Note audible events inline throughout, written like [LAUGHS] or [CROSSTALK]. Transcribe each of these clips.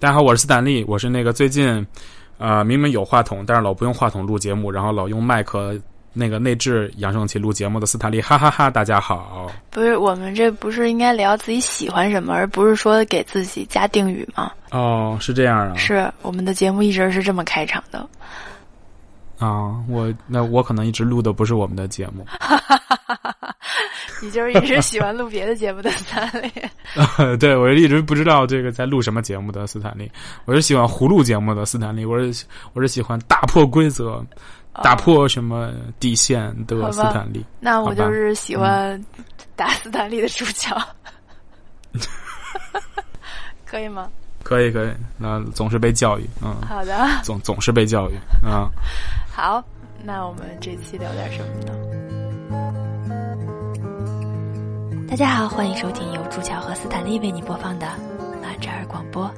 大家好，我是斯坦利，我是那个最近，呃，明明有话筒，但是老不用话筒录节目，然后老用麦克那个内置扬声器录节目的斯坦利，哈哈哈大家好。不是，我们这不是应该聊自己喜欢什么，而不是说给自己加定语吗？哦，是这样啊。是我们的节目一直是这么开场的。啊，我那我可能一直录的不是我们的节目。[LAUGHS] 你就是一直喜欢录别的节目的斯坦利。[LAUGHS] 对，我一直不知道这个在录什么节目的斯坦利。我是喜欢胡录节目的斯坦利。我是我是喜欢打破规则、打破什么底线的斯坦利。那我就是喜欢打斯坦利的主角。[LAUGHS] 可以吗？可以可以，那总是被教育，嗯，好的，总总是被教育，啊，[LAUGHS] 好，那我们这期聊点什么呢？大家好，欢迎收听由朱乔和斯坦利为你播放的马扎尔广播。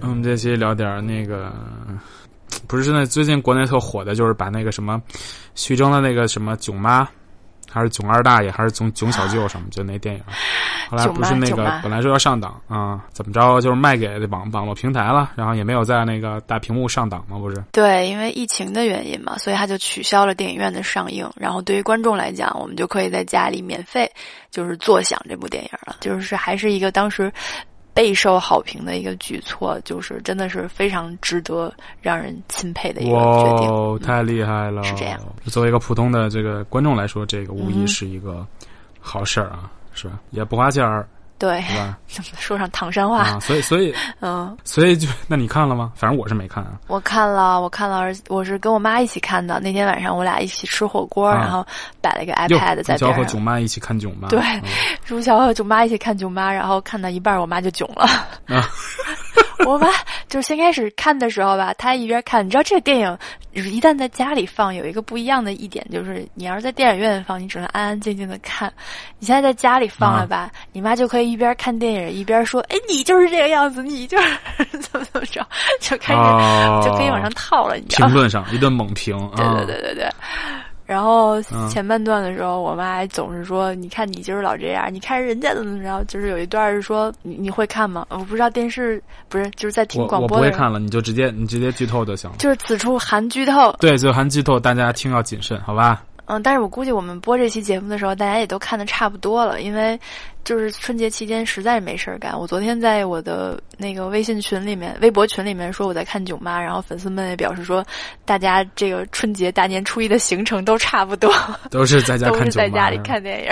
我们这期聊点那个，不是现在最近国内特火的，就是把那个什么徐峥的那个什么囧妈。还是囧二大爷，还是囧囧小舅什么？就那电影，后来不是那个本来说要上档啊，怎么着就是卖给网网络平台了，然后也没有在那个大屏幕上档嘛，不是？对，因为疫情的原因嘛，所以他就取消了电影院的上映。然后对于观众来讲，我们就可以在家里免费就是坐享这部电影了，就是还是一个当时。备受好评的一个举措，就是真的是非常值得让人钦佩的一个决定。太厉害了！是这样。作为一个普通的这个观众来说，这个无疑是一个好事儿啊，是吧？也不花钱儿。对，是吧？[LAUGHS] 说上唐山话，所以所以嗯，所以就那你看了吗？反正我是没看啊。我看了，我看了，而我是跟我妈一起看的。那天晚上我俩一起吃火锅，然后摆了一个 iPad 在边上。和囧妈一起看囧妈。对，朱乔和囧妈一起看囧妈，然后看到一半，我妈就囧了。啊。[LAUGHS] 我妈就是先开始看的时候吧，她一边看，你知道这个电影，一旦在家里放，有一个不一样的一点，就是你要是在电影院放，你只能安安静静的看。你现在在家里放了吧，你妈就可以一边看电影一边说：“哎，你就是这个样子，你就是 [LAUGHS] 怎么怎么着，就开始就可以往上套了。”你知道评论上一顿猛评，对对对对对。然后前半段的时候，我妈还总是说：“你看你就是老这样，你看人家怎么着。”就是有一段是说：“你你会看吗？”我不知道电视不是就是在听广播。我不会看了，你就直接你直接剧透就行了。就是此处含剧透。对，就含剧透，大家听要谨慎，好吧？嗯，但是我估计我们播这期节目的时候，大家也都看的差不多了，因为。就是春节期间实在是没事儿干。我昨天在我的那个微信群里面、微博群里面说我在看囧妈，然后粉丝们也表示说，大家这个春节大年初一的行程都差不多，[LAUGHS] 都是在家 [LAUGHS] 看都是在家里看电影。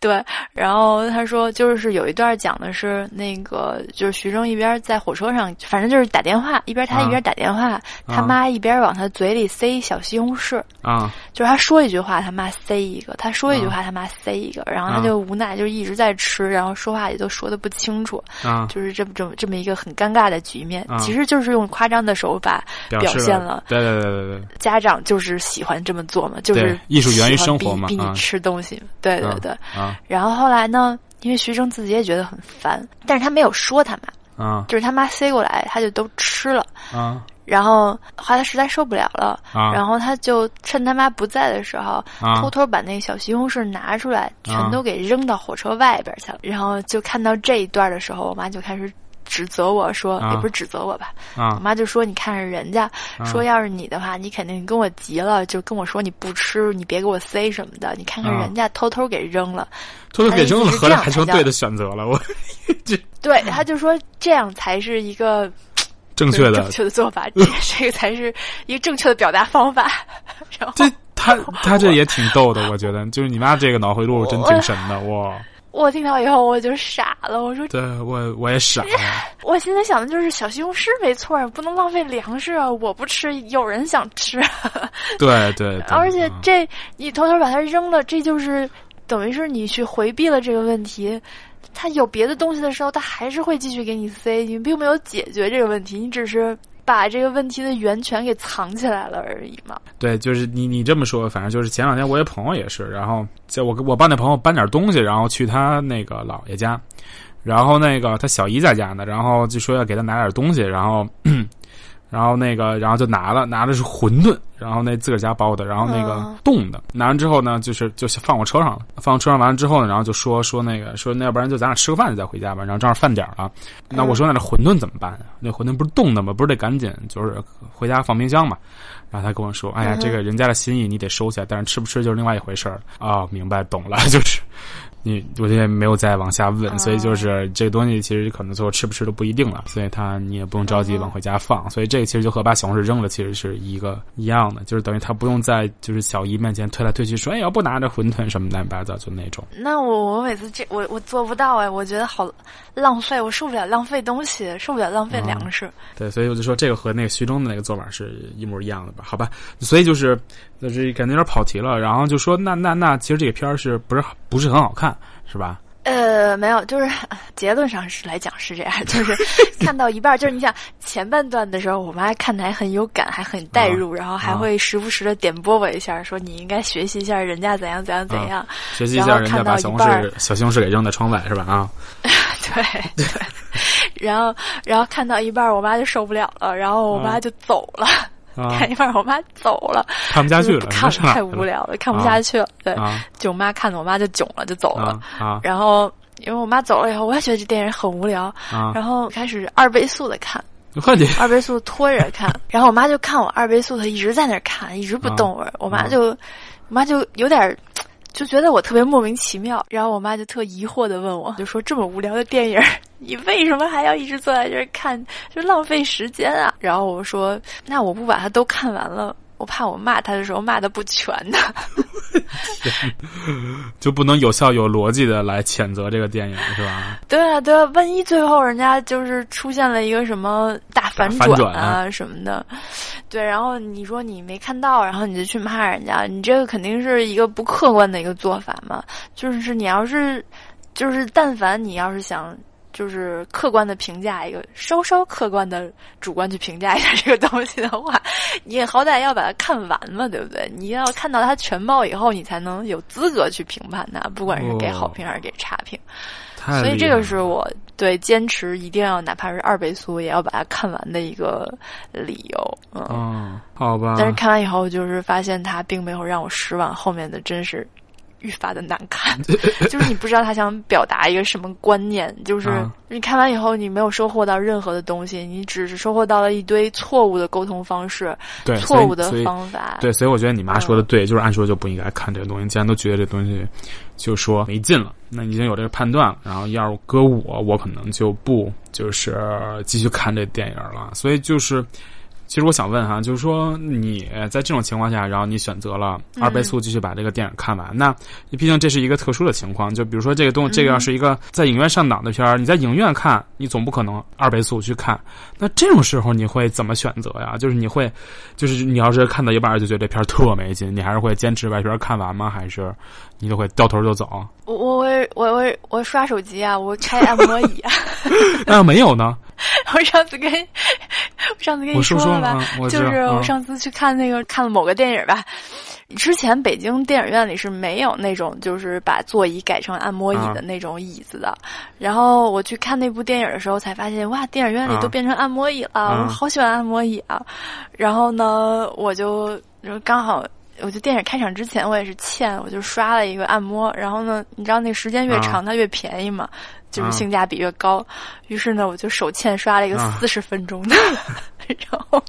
对，然后他说就是有一段讲的是那个就是徐峥一边在火车上，反正就是打电话，一边他一边打电话，他妈一边往他嘴里塞小西红柿啊，就是他说一句话，他妈塞一个；他说一句话，他妈塞一个，然后他就无奈，就一直在。在吃，然后说话也都说的不清楚，啊，就是这么这么这么一个很尴尬的局面，其实就是用夸张的手法表现了。对对对对对，家长就是喜欢这么做嘛，就是艺术源于生活嘛，逼你吃东西。对对对，啊然后后来呢，因为徐峥自己也觉得很烦，但是他没有说他妈，啊，就是他妈塞过来，他就都吃了，啊。然后后来他实在受不了了，然后他就趁他妈不在的时候，偷偷把那个小西红柿拿出来，全都给扔到火车外边去了。然后就看到这一段的时候，我妈就开始指责我说：“也不是指责我吧？”我妈就说：“你看着人家，说要是你的话，你肯定跟我急了，就跟我说你不吃，你别给我塞什么的。你看看人家偷偷给扔了，偷偷给扔了，合着还成对的选择了。我这 [LAUGHS] 对，他就说这样才是一个。”正确的正确的做法，这这个才是一个正确的表达方法。然后这他他这也挺逗的，我觉得就是你妈这个脑回路真挺神的哇！我听到以后我就傻了，我说对我我也傻了。[LAUGHS] 我现在想的就是小西红柿没错，不能浪费粮食啊！我不吃，有人想吃。[LAUGHS] 对对，而且这你偷偷把它扔了，这就是等于是你去回避了这个问题。他有别的东西的时候，他还是会继续给你塞。你并没有解决这个问题，你只是把这个问题的源泉给藏起来了而已嘛。对，就是你你这么说，反正就是前两天我一朋友也是，然后在我我帮那朋友搬点东西，然后去他那个姥爷家，然后那个他小姨在家呢，然后就说要给他拿点东西，然后然后那个，然后就拿了，拿的是馄饨，然后那自个儿家包的，然后那个冻的，拿完之后呢，就是就放我车上了，放我车上完了之后呢，然后就说说那个说那要不然就咱俩吃个饭再回家吧，然后正好饭点了，那我说那这馄饨怎么办啊？那馄饨不是冻的吗？不是得赶紧就是回家放冰箱嘛？然后他跟我说，哎呀，这个人家的心意你得收下，但是吃不吃就是另外一回事儿啊。明白懂了，[LAUGHS] 就是。你我现在没有再往下问，所以就是这个东西其实可能最后吃不吃都不一定了，所以他你也不用着急往回家放，所以这个其实就和把小红柿扔了其实是一个一样的，就是等于他不用在就是小姨面前推来推去说哎要不拿着馄饨什么乱七八糟就那种。那我我每次这我我做不到哎，我觉得好浪费，我受不了浪费东西，受不了浪费粮食。对，所以我就说这个和那个徐峥的那个做法是一模一样的吧？好吧，所以就是就是感觉有点跑题了，然后就说那那那其实这个片儿是不是不是很好看？是吧？呃，没有，就是结论上是来讲是这样，[LAUGHS] 就是 [LAUGHS] 看到一半，就是你想前半段的时候，我妈看的还很有感，还很代入，然后还会时不时的点拨我一下，说你应该学习一下人家怎样怎样怎样，学习一下人家把小红柿小西红柿给扔在窗外是吧？啊，对 [LAUGHS] 对，然后然后看到一半，我妈就受不了了，然后我妈就走了。看一半，我妈走了，看不下去了，看太无聊了，看不下去了。对，就我妈看着，我妈就囧了，就走了。然后因为我妈走了以后，我也觉得这电影很无聊。然后开始二倍速的看，二倍速拖着看。[LAUGHS] 然后我妈就看我二倍速，她一直在那看，一直不动。我妈就，我妈就有点。就觉得我特别莫名其妙，然后我妈就特疑惑的问我，[LAUGHS] 就说这么无聊的电影，[LAUGHS] 你为什么还要一直坐在这儿看，就浪费时间啊？然后我说，那我不把它都看完了。我怕我骂他的时候骂的不全呢，[LAUGHS] [LAUGHS] 就不能有效有逻辑的来谴责这个电影是吧？对啊，对啊，万一最后人家就是出现了一个什么大反转啊什么的，对，然后你说你没看到，然后你就去骂人家，你这个肯定是一个不客观的一个做法嘛。就是你要是，就是但凡你要是想。就是客观的评价一个，稍稍客观的主观去评价一下这个东西的话，你也好歹要把它看完嘛，对不对？你要看到它全貌以后，你才能有资格去评判它，不管是给好评还是给差评。所以这个是我对坚持一定要哪怕是二倍速也要把它看完的一个理由。嗯，好吧。但是看完以后，就是发现它并没有让我失望，后面的真是。愈发的难看，[LAUGHS] 就是你不知道他想表达一个什么观念，[LAUGHS] 就是你看完以后你没有收获到任何的东西，你只是收获到了一堆错误的沟通方式，对错误的方法。对，所以我觉得你妈说的对，就是按说就不应该看这个东西。既然都觉得这东西就说没劲了，那已经有这个判断了，然后要是搁我，我可能就不就是继续看这电影了。所以就是。其实我想问哈，就是说你在这种情况下，然后你选择了二倍速继续把这个电影看完，那毕竟这是一个特殊的情况。就比如说这个东，这个要是一个在影院上档的片儿，你在影院看，你总不可能二倍速去看。那这种时候你会怎么选择呀？就是你会，就是你要是看到一半就觉得这片儿特没劲，你还是会坚持把片看完吗？还是你就会掉头就走？我我我我我我刷手机啊，我拆按摩椅啊。那 [LAUGHS] 要没有呢？[LAUGHS] 我上次跟上次跟你说了吧，就是我上次去看那个看了某个电影吧。之前北京电影院里是没有那种就是把座椅改成按摩椅的那种椅子的。然后我去看那部电影的时候，才发现哇，电影院里都变成按摩椅了，我好喜欢按摩椅啊。然后呢，我就刚好，我就电影开场之前，我也是欠，我就刷了一个按摩。然后呢，你知道那时间越长，它越便宜嘛。就是性价比越高，于是呢，我就手欠刷了一个四十分钟的，[LAUGHS] 然后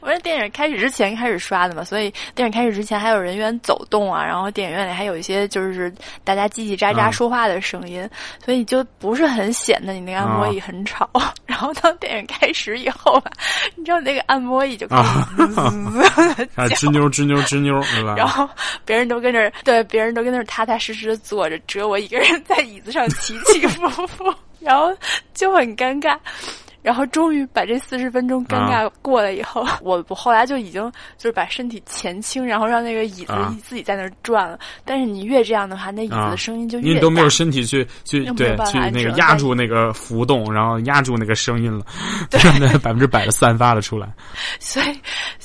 我是电影开始之前开始刷的嘛，所以电影开始之前还有人员走动啊，然后电影院里还有一些就是大家叽叽喳喳说话的声音，所以就不是很显得你那个按摩椅很吵。[LAUGHS] 然后当电影开始以后吧，你知道那个按摩椅就开始 [LAUGHS] [LAUGHS] 吱扭吱扭吱扭，对吧？然后别人都跟那对，别人都跟那踏踏实实的坐着，只有我一个人在椅子上起起。伏伏，然后就很尴尬。然后终于把这四十分钟尴尬过了以后，[LAUGHS] 我我后来就已经就是把身体前倾，然后让那个椅子自己在那儿转了。但是你越这样的话，那椅子的声音就越你都没有身体去去对去那个压住那个浮动，然后压住那个声音了，让 [LAUGHS] 那百分之百的散发了出来。[LAUGHS] 所以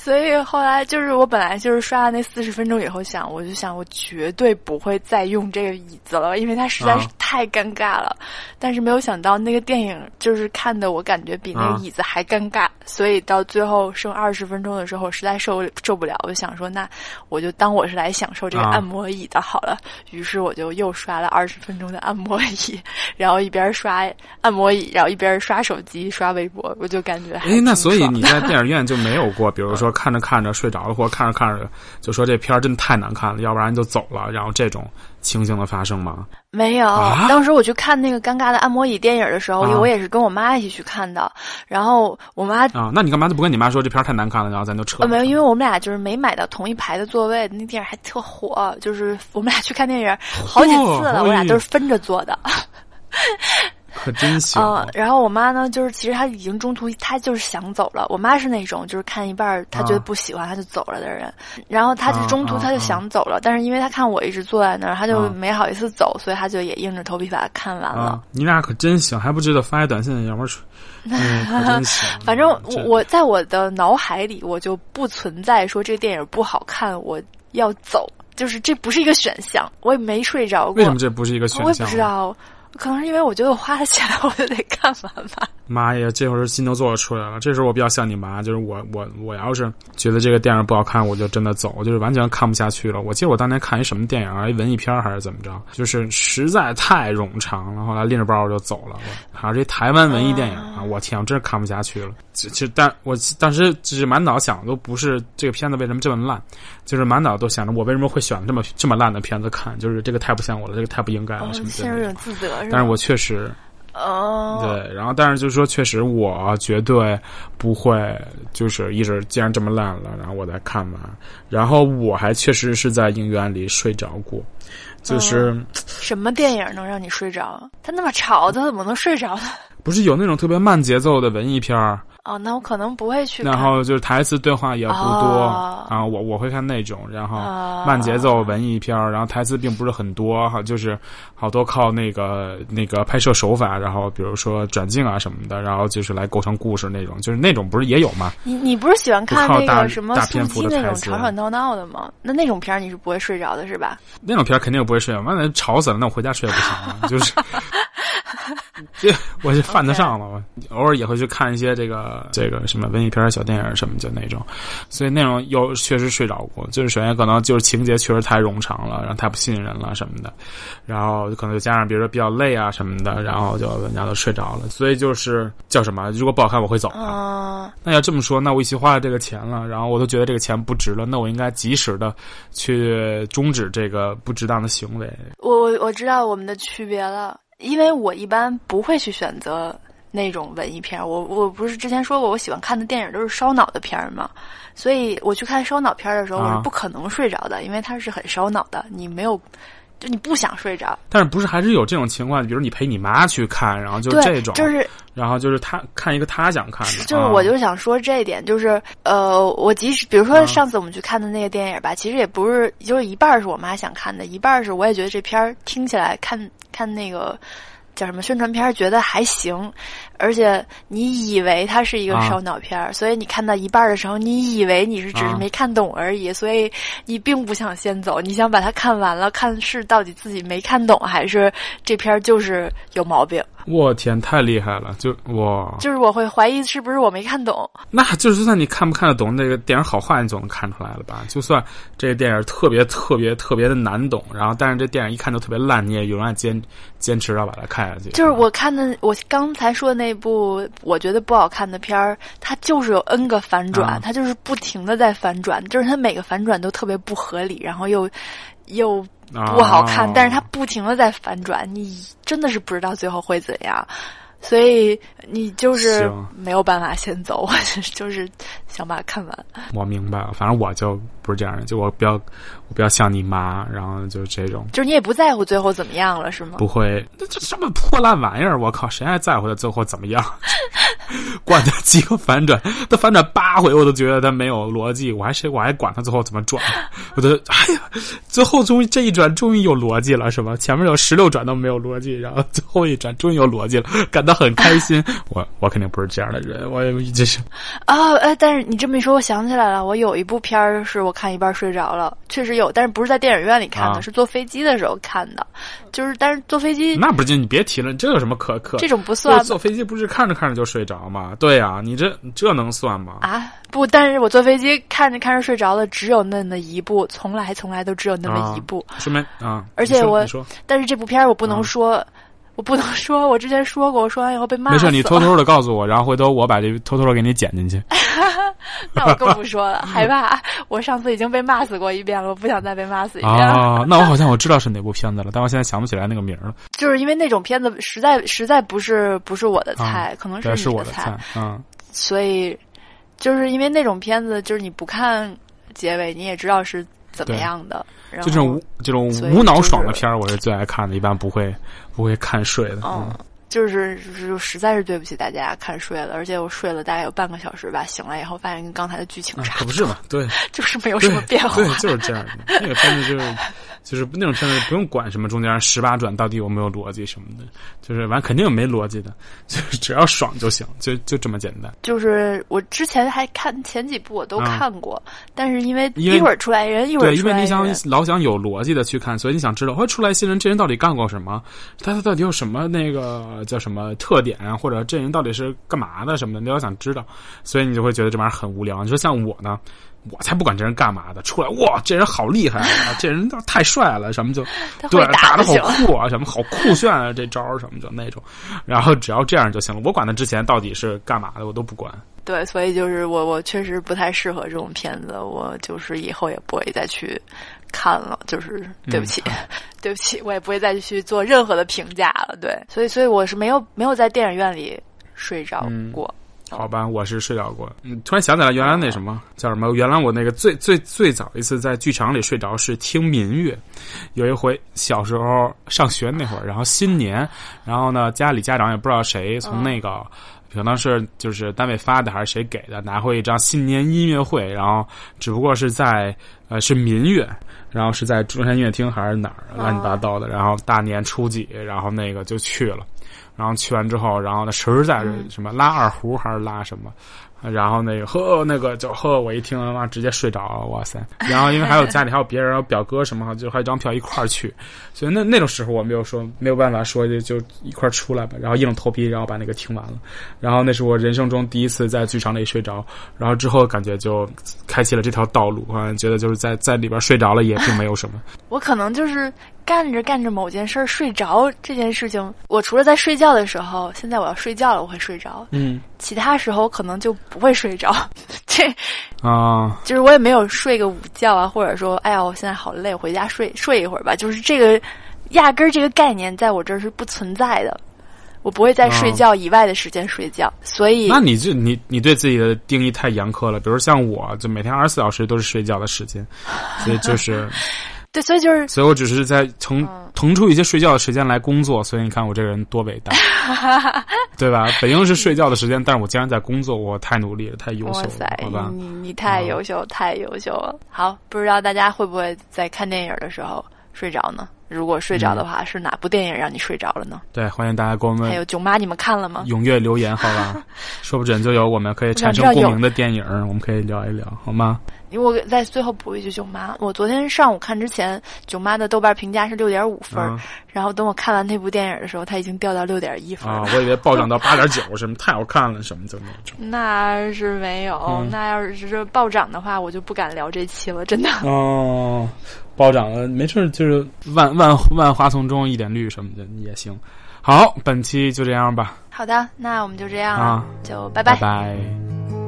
所以后来就是我本来就是刷了那四十分钟以后想，我就想我绝对不会再用这个椅子了，因为它实在是太尴尬了。但是没有想到那个电影就是看的我感觉比那个椅子还尴尬，所以到最后剩二十分钟的时候实在受受不了，我就想说那我就当我是来享受这个按摩椅的好了。于是我就又刷了二十分钟的按摩椅，[LAUGHS] 然后一边刷按摩椅，然后一边刷手机刷微博，我就感觉哎，那所以你在电影院就没有过，比如说看着看着睡着了，或者看着看着就说这片儿真的太难看了，要不然就走了，然后这种情形的发生吗？没有，当时我去看那个尴尬的按摩椅电影的时候，我也是跟我妈一起去看的，然后我妈啊，那你干嘛就不跟你妈说这片儿太难看了，然后咱就撤？没有，因为我们俩就是没买到同一排的座位，那电影还特火，就是我们俩去看电影好几次了，我俩都是分着坐的。[LAUGHS] 可真行。嗯，然后我妈呢，就是其实她已经中途，她就是想走了。我妈是那种就是看一半她觉得不喜欢，她就走了的人。然后她就中途她就想走了，但是因为她看我一直坐在那儿，她就没好意思走，所以她就也硬着头皮把它看完了。你俩可真行，还不知道发一短信，要不是，可真行。[LAUGHS] 反正我在我的脑海里，我就不存在说这个电影不好看，我要走，就是这不是一个选项。我也没睡着过。为什么这不是一个选项？我也不知道。可能是因为我觉得我花了钱，我就得看完吧。妈呀，这会儿心都做出来了。这时候我比较像你妈，就是我我我要是觉得这个电影不好看，我就真的走，就是完全看不下去了。我记得我当年看一什么电影啊，一文艺片还是怎么着，就是实在太冗长了。后来拎着包我就走了。好像这台湾文艺电影啊，我天，我真是看不下去了。其实，但我当时只是满脑想的都不是这个片子为什么这么烂，就是满脑都想着我为什么会选这么这么烂的片子看，就是这个太不像我了，这个太不应该了什么的。陷入有自责是但是我确实。哦，对，然后但是就是说，确实我绝对不会，就是一直既然这么烂了，然后我再看完。然后我还确实是在影院里睡着过，就是什么电影能让你睡着？它那么吵，它怎么能睡着呢？不是有那种特别慢节奏的文艺片儿。哦，那我可能不会去。然后就是台词对话也不多，然后我我会看那种，然后慢节奏文艺片然后台词并不是很多哈，就是好多靠那个那个拍摄手法，然后比如说转镜啊什么的，然后就是来构成故事那种，就是那种不是也有吗？你你不是喜欢看那个什么速激那种吵吵闹闹的吗？那那种片儿你是不会睡着的是吧？那种片儿肯定不会睡着，完了吵死了，那我回家睡也不行啊，就是。这我就犯得上了，我偶尔也会去看一些这个这个什么文艺片、小电影什么就那种，所以那种又确实睡着过。就是首先可能就是情节确实太冗长了，然后太不吸引人了什么的，然后可能加上比如说比较累啊什么的，然后就人家都睡着了。所以就是叫什么？如果不好看我会走。那要这么说，那我一起花了这个钱了，然后我都觉得这个钱不值了，那我应该及时的去终止这个不值当的行为。我我我知道我们的区别了。因为我一般不会去选择那种文艺片，我我不是之前说过我喜欢看的电影都是烧脑的片儿嘛？所以我去看烧脑片儿的时候，我是不可能睡着的，因为它是很烧脑的，你没有，就你不想睡着。但是不是还是有这种情况？比如你陪你妈去看，然后就这种，就是，然后就是他看一个他想看的，就是我就想说这一点，就是呃，我即使比如说上次我们去看的那个电影吧，其实也不是，就是一半是我妈想看的，一半是我也觉得这片儿听起来看。看那个叫什么宣传片，觉得还行，而且你以为它是一个烧脑片，所以你看到一半的时候，你以为你是只是没看懂而已，所以你并不想先走，你想把它看完了，看是到底自己没看懂，还是这片就是有毛病。我天，太厉害了！就哇，就是我会怀疑是不是我没看懂。那就是算你看不看得懂那个电影好坏，你总能看出来了吧？就算这个电影特别特别特别的难懂，然后但是这电影一看就特别烂，你也永远坚坚持要把它看下去。就是我看的，我刚才说的那部我觉得不好看的片儿，它就是有 N 个反转，它就是不停的在反转，就是它每个反转都特别不合理，然后又又。不好看，但是它不停的在反转，你真的是不知道最后会怎样，所以你就是没有办法先走，[LAUGHS] 我就是想把它看完。我明白了，反正我就不是这样的，就我比较我比较像你妈，然后就这种，就是你也不在乎最后怎么样了，是吗？不会，这这什么破烂玩意儿，我靠，谁还在乎他最后怎么样？[LAUGHS] [LAUGHS] 管他几个反转，他反转八回我都觉得他没有逻辑，我还谁我还管他最后怎么转？[LAUGHS] 我都哎呀，最后终于这一转终于有逻辑了，是吧？前面有十六转都没有逻辑，然后最后一转终于有逻辑了，感到很开心。[LAUGHS] 我我肯定不是这样的人，我也这是啊哎，但是你这么一说，我想起来了，我有一部片儿是我看一半睡着了，确实有，但是不是在电影院里看的，是坐飞机的时候看的，就是但是坐飞机那不就你别提了，这有什么可可？这种不算，坐飞机不是看着看着就睡着吗？对呀，你这这能算吗？啊，不，但是我坐飞机看着看着睡着了，只有那么一部，从来从来都只有那么一部。顺便啊，而且我，但是这部片儿我不能说。我不能说，我之前说过，我说完以后被骂。没事，你偷偷的告诉我，然后回头我把这偷偷的给你剪进去。[LAUGHS] 那我更不说了，害怕。我上次已经被骂死过一遍了，我不想再被骂死一遍。啊，那我好像我知道是哪部片子了，但我现在想不起来那个名了。就是因为那种片子实在实在不是不是我的菜，可能是你的菜，嗯。所以，就是因为那种片子，就是你不看结尾，你也知道是怎么样的。就这种无这种无脑爽的片儿，我是最爱看的，一般不会不会看睡的。嗯，就是就是实在是对不起大家看睡了，而且我睡了大概有半个小时吧，醒来以后发现跟刚才的剧情差不是嘛？对，[LAUGHS] 就是没有什么变化。对，就是这样的。那个片子就是。就是那种片子不用管什么中间十八转到底有没有逻辑什么的，就是完肯定没逻辑的，就是 [LAUGHS] 只要爽就行，就就这么简单。就是我之前还看前几部我都看过，但是因为一会儿出来人，一会儿对，因为你想老想有逻辑的去看，所以你想知道会出来新人，这人到底干过什么？他他到底有什么那个叫什么特点啊？或者这人到底是干嘛的什么的？你要想知道，所以你就会觉得这玩意儿很无聊。你说像我呢？我才不管这人干嘛的，出来哇，这人好厉害啊，这人太帅了，什么就对打的好酷啊，什么好酷炫啊，这招什么就那种，然后只要这样就行了。我管他之前到底是干嘛的，我都不管。对，所以就是我，我确实不太适合这种片子，我就是以后也不会再去看了。就是对不起，[LAUGHS] 对不起，我也不会再去做任何的评价了。对，所以，所以我是没有没有在电影院里睡着过。好吧，我是睡着过。嗯，突然想起来，原来那什么叫什么？原来我那个最最最早一次在剧场里睡着是听民乐。有一回小时候上学那会儿，然后新年，然后呢家里家长也不知道谁从那个可能是就是单位发的还是谁给的，拿回一张新年音乐会，然后只不过是在呃是民乐，然后是在中山音乐厅还是哪儿乱七八糟的，然后大年初几，然后那个就去了。然后去完之后，然后呢，实在是什么拉二胡还是拉什么。然后那个呵，那个就呵，我一听，妈直接睡着了，哇塞！[LAUGHS] 然后因为还有家里还有别人，表哥什么，就还有一张票一块儿去，所以那那种时候我没有说没有办法说就就一块儿出来吧，然后硬着头皮，然后把那个听完了。然后那是我人生中第一次在剧场里睡着，然后之后感觉就开启了这条道路，好像觉得就是在在里边睡着了也并没有什么。我可能就是干着干着某件事儿睡着这件事情，我除了在睡觉的时候，现在我要睡觉了我会睡着，嗯，其他时候可能就。不会睡着，[LAUGHS] 这啊，[LAUGHS] 就是我也没有睡个午觉啊，或者说，哎呀，我现在好累，回家睡睡一会儿吧。就是这个，压根儿这个概念在我这儿是不存在的。我不会在睡觉以外的时间睡觉，所以那你就你你对自己的定义太严苛了。比如像我，就每天二十四小时都是睡觉的时间，所以就是。[LAUGHS] 对，所以就是，所以我只是在腾腾出一些睡觉的时间来工作，所以你看我这个人多伟大，[LAUGHS] 对吧？本应是睡觉的时间，但是我竟然在工作，我太努力了，太优秀了，好吧？你你太优秀，太优秀了。好，不知道大家会不会在看电影的时候睡着呢？如果睡着的话，是哪部电影让你睡着了呢？对，欢迎大家给我们还有囧妈，你们看了吗？踊跃留言，好吧？[LAUGHS] 说不准就有我们可以产生共鸣的电影，我们可以聊一聊，好吗？因为我在最后补一句《囧妈》，我昨天上午看之前，《囧妈》的豆瓣评价是六点五分，然后等我看完那部电影的时候，它已经掉到六点一分。啊，我以为暴涨到 [LAUGHS] 八点九，什么太好看了，什么就那种。那是没有，那要是是暴涨的话，我就不敢聊这期了，真的。哦，暴涨了，没事，就是万万万花丛中一点绿什么的也行。好，本期就这样吧。好的，那我们就这样啊，就拜拜拜。